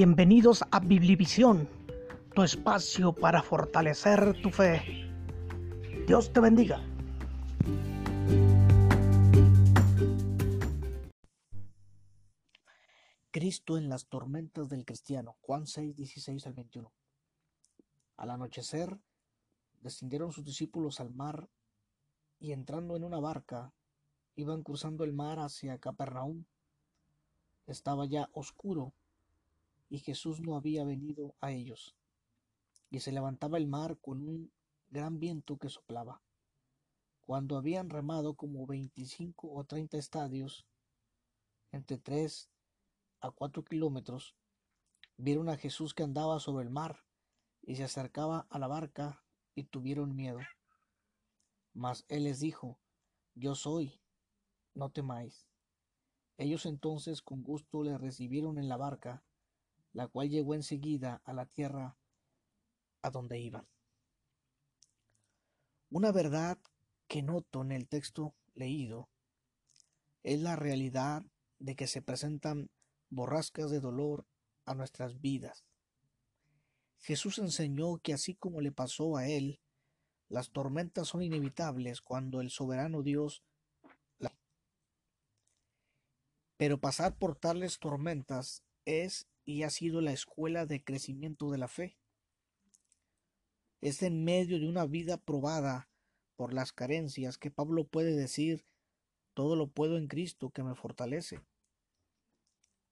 Bienvenidos a Biblivisión, tu espacio para fortalecer tu fe. Dios te bendiga. Cristo en las tormentas del cristiano. Juan 6, 16 al 21. Al anochecer, descendieron sus discípulos al mar y entrando en una barca, iban cruzando el mar hacia Capernaum. Estaba ya oscuro y Jesús no había venido a ellos. Y se levantaba el mar con un gran viento que soplaba. Cuando habían remado como veinticinco o treinta estadios, entre tres a cuatro kilómetros, vieron a Jesús que andaba sobre el mar y se acercaba a la barca y tuvieron miedo. Mas él les dijo, Yo soy, no temáis. Ellos entonces con gusto le recibieron en la barca, la cual llegó enseguida a la tierra a donde iban. Una verdad que noto en el texto leído es la realidad de que se presentan borrascas de dolor a nuestras vidas. Jesús enseñó que así como le pasó a él, las tormentas son inevitables cuando el soberano Dios Pero pasar por tales tormentas es y ha sido la escuela de crecimiento de la fe. Es en medio de una vida probada por las carencias que Pablo puede decir, todo lo puedo en Cristo que me fortalece.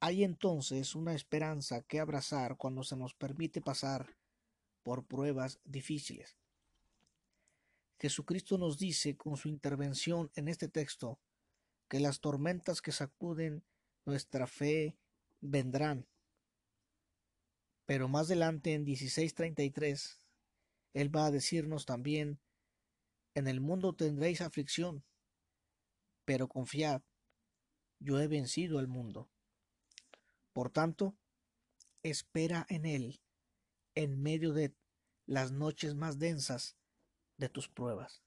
Hay entonces una esperanza que abrazar cuando se nos permite pasar por pruebas difíciles. Jesucristo nos dice con su intervención en este texto que las tormentas que sacuden nuestra fe vendrán. Pero más adelante en 16:33, Él va a decirnos también, en el mundo tendréis aflicción, pero confiad, yo he vencido al mundo. Por tanto, espera en Él en medio de las noches más densas de tus pruebas.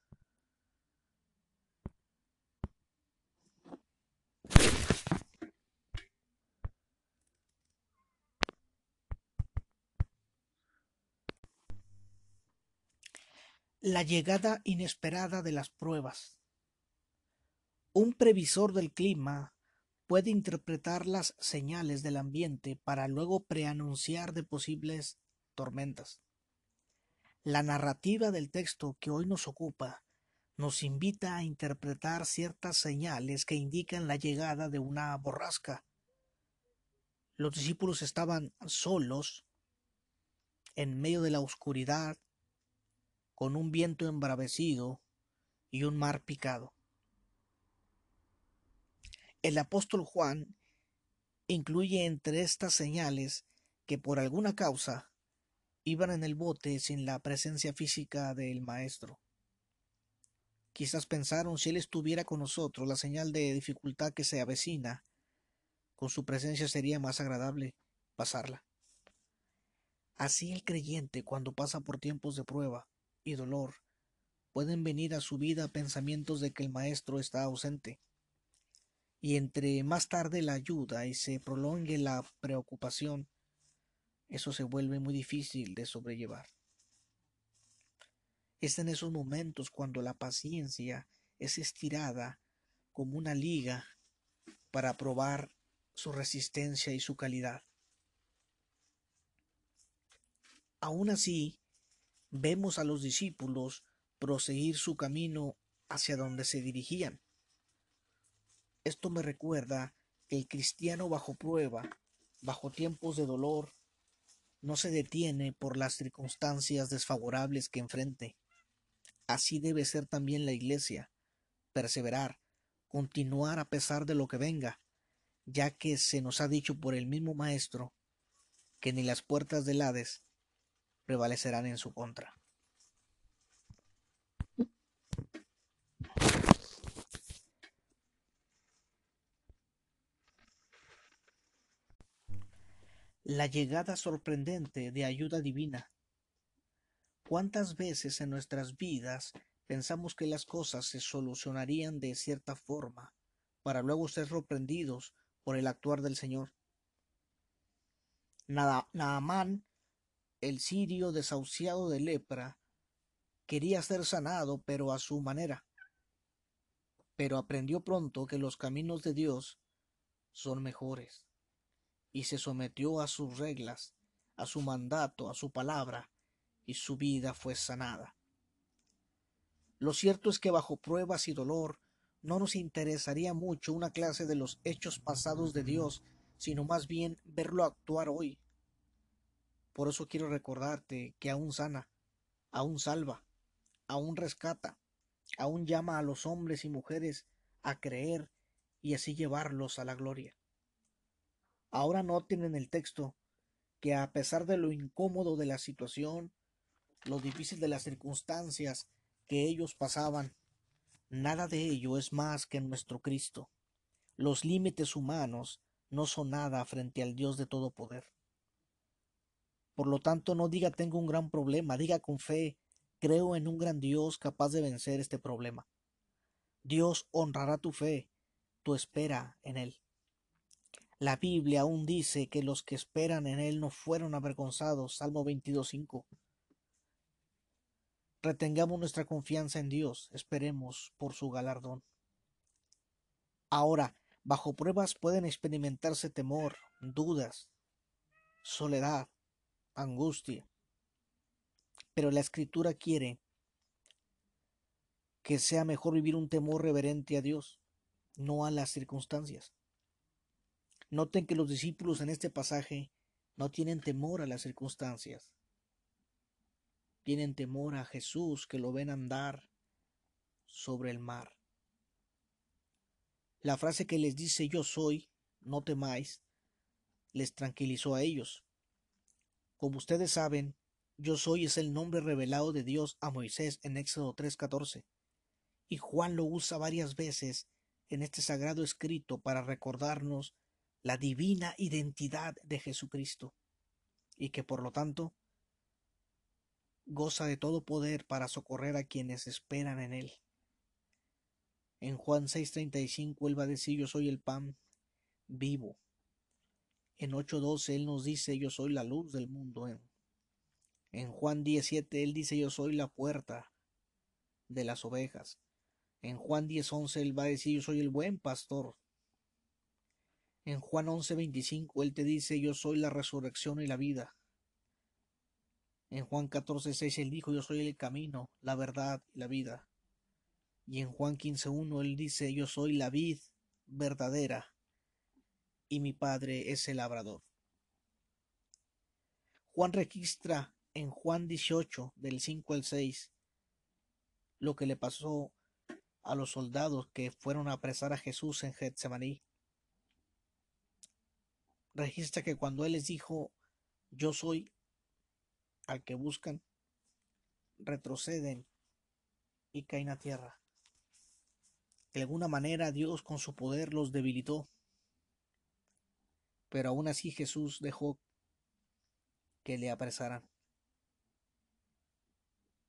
La llegada inesperada de las pruebas. Un previsor del clima puede interpretar las señales del ambiente para luego preanunciar de posibles tormentas. La narrativa del texto que hoy nos ocupa nos invita a interpretar ciertas señales que indican la llegada de una borrasca. Los discípulos estaban solos, en medio de la oscuridad, con un viento embravecido y un mar picado. El apóstol Juan incluye entre estas señales que por alguna causa iban en el bote sin la presencia física del maestro. Quizás pensaron si él estuviera con nosotros, la señal de dificultad que se avecina, con su presencia sería más agradable pasarla. Así el creyente, cuando pasa por tiempos de prueba y dolor, pueden venir a su vida pensamientos de que el Maestro está ausente. Y entre más tarde la ayuda y se prolongue la preocupación, eso se vuelve muy difícil de sobrellevar. Es en esos momentos cuando la paciencia es estirada como una liga para probar su resistencia y su calidad. Aún así, vemos a los discípulos proseguir su camino hacia donde se dirigían. Esto me recuerda que el cristiano bajo prueba, bajo tiempos de dolor, no se detiene por las circunstancias desfavorables que enfrente. Así debe ser también la Iglesia, perseverar, continuar a pesar de lo que venga, ya que se nos ha dicho por el mismo Maestro que ni las puertas del Hades prevalecerán en su contra. La llegada sorprendente de ayuda divina ¿Cuántas veces en nuestras vidas pensamos que las cosas se solucionarían de cierta forma para luego ser sorprendidos por el actuar del Señor? Naamán, el sirio desahuciado de lepra, quería ser sanado, pero a su manera. Pero aprendió pronto que los caminos de Dios son mejores, y se sometió a sus reglas, a su mandato, a su palabra, y su vida fue sanada. Lo cierto es que bajo pruebas y dolor no nos interesaría mucho una clase de los hechos pasados de Dios, sino más bien verlo actuar hoy. Por eso quiero recordarte que aún sana, aún salva, aún rescata, aún llama a los hombres y mujeres a creer y así llevarlos a la gloria. Ahora noten en el texto que a pesar de lo incómodo de la situación, lo difícil de las circunstancias que ellos pasaban, Nada de ello es más que nuestro Cristo. Los límites humanos no son nada frente al Dios de todo poder. Por lo tanto, no diga tengo un gran problema, diga con fe, creo en un gran Dios capaz de vencer este problema. Dios honrará tu fe, tu espera en Él. La Biblia aún dice que los que esperan en Él no fueron avergonzados. Salmo 22.5. Retengamos nuestra confianza en Dios, esperemos por su galardón. Ahora, bajo pruebas pueden experimentarse temor, dudas, soledad, angustia. Pero la escritura quiere que sea mejor vivir un temor reverente a Dios, no a las circunstancias. Noten que los discípulos en este pasaje no tienen temor a las circunstancias, tienen temor a Jesús que lo ven andar sobre el mar. La frase que les dice yo soy, no temáis, les tranquilizó a ellos. Como ustedes saben, yo soy es el nombre revelado de Dios a Moisés en Éxodo 3:14, y Juan lo usa varias veces en este sagrado escrito para recordarnos la divina identidad de Jesucristo, y que por lo tanto goza de todo poder para socorrer a quienes esperan en él. En Juan 6:35 él va a decir yo soy el pan vivo. En 8:12 él nos dice yo soy la luz del mundo. En, en Juan 17 él dice yo soy la puerta de las ovejas. En Juan 10:11 él va a decir yo soy el buen pastor. En Juan 11:25 él te dice yo soy la resurrección y la vida. En Juan 14, 6 él dijo, yo soy el camino, la verdad y la vida. Y en Juan 15, 1 él dice, yo soy la vid verdadera y mi padre es el labrador. Juan registra en Juan 18, del 5 al 6, lo que le pasó a los soldados que fueron a apresar a Jesús en Getsemaní. Registra que cuando él les dijo, yo soy, al que buscan, retroceden y caen a tierra. De alguna manera Dios con su poder los debilitó, pero aún así Jesús dejó que le apresaran.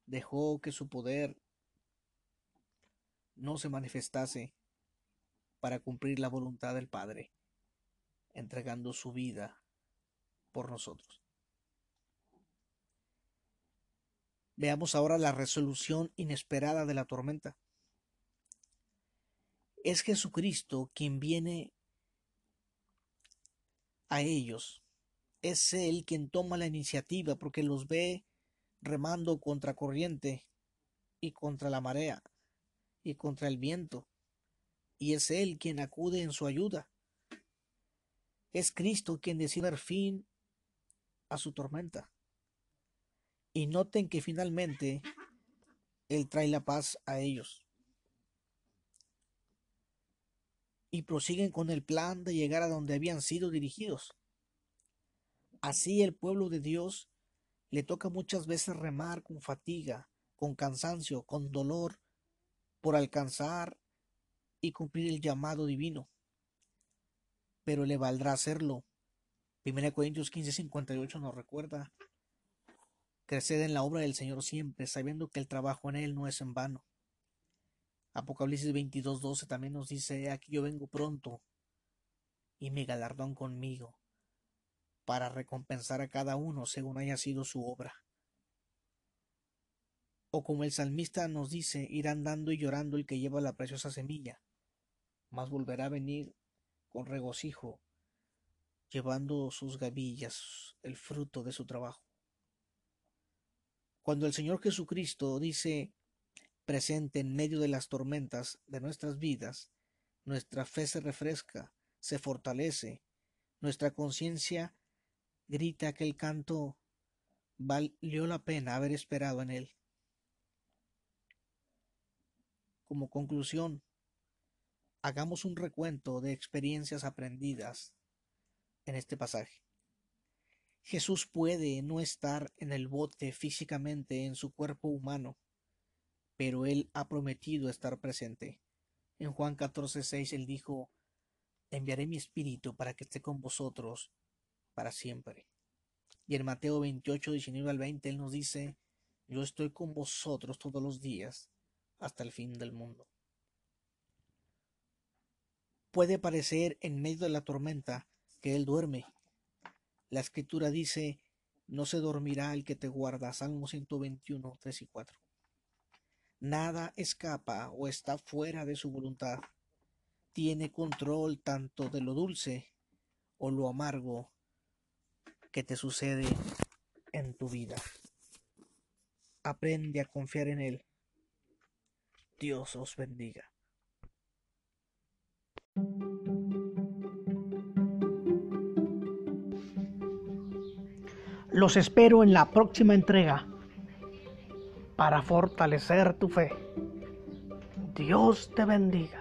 Dejó que su poder no se manifestase para cumplir la voluntad del Padre, entregando su vida por nosotros. Veamos ahora la resolución inesperada de la tormenta. Es Jesucristo quien viene a ellos. Es Él quien toma la iniciativa porque los ve remando contra corriente y contra la marea y contra el viento. Y es Él quien acude en su ayuda. Es Cristo quien decide dar fin a su tormenta. Y noten que finalmente Él trae la paz a ellos. Y prosiguen con el plan de llegar a donde habían sido dirigidos. Así el pueblo de Dios le toca muchas veces remar con fatiga, con cansancio, con dolor, por alcanzar y cumplir el llamado divino. Pero le valdrá hacerlo. 1 Corintios 15:58 nos recuerda Creced en la obra del Señor siempre, sabiendo que el trabajo en Él no es en vano. Apocalipsis 22:12 también nos dice, aquí yo vengo pronto y mi galardón conmigo, para recompensar a cada uno según haya sido su obra. O como el salmista nos dice, irá andando y llorando el que lleva la preciosa semilla, mas volverá a venir con regocijo, llevando sus gavillas, el fruto de su trabajo. Cuando el Señor Jesucristo dice presente en medio de las tormentas de nuestras vidas, nuestra fe se refresca, se fortalece, nuestra conciencia grita que el canto valió la pena haber esperado en él. Como conclusión, hagamos un recuento de experiencias aprendidas en este pasaje. Jesús puede no estar en el bote físicamente en su cuerpo humano, pero Él ha prometido estar presente. En Juan 14:6 Él dijo, enviaré mi espíritu para que esté con vosotros para siempre. Y en Mateo 28, 19 al 20 Él nos dice, yo estoy con vosotros todos los días hasta el fin del mundo. Puede parecer en medio de la tormenta que Él duerme. La escritura dice, no se dormirá el que te guarda. Salmo 121, 3 y 4. Nada escapa o está fuera de su voluntad. Tiene control tanto de lo dulce o lo amargo que te sucede en tu vida. Aprende a confiar en Él. Dios os bendiga. Los espero en la próxima entrega para fortalecer tu fe. Dios te bendiga.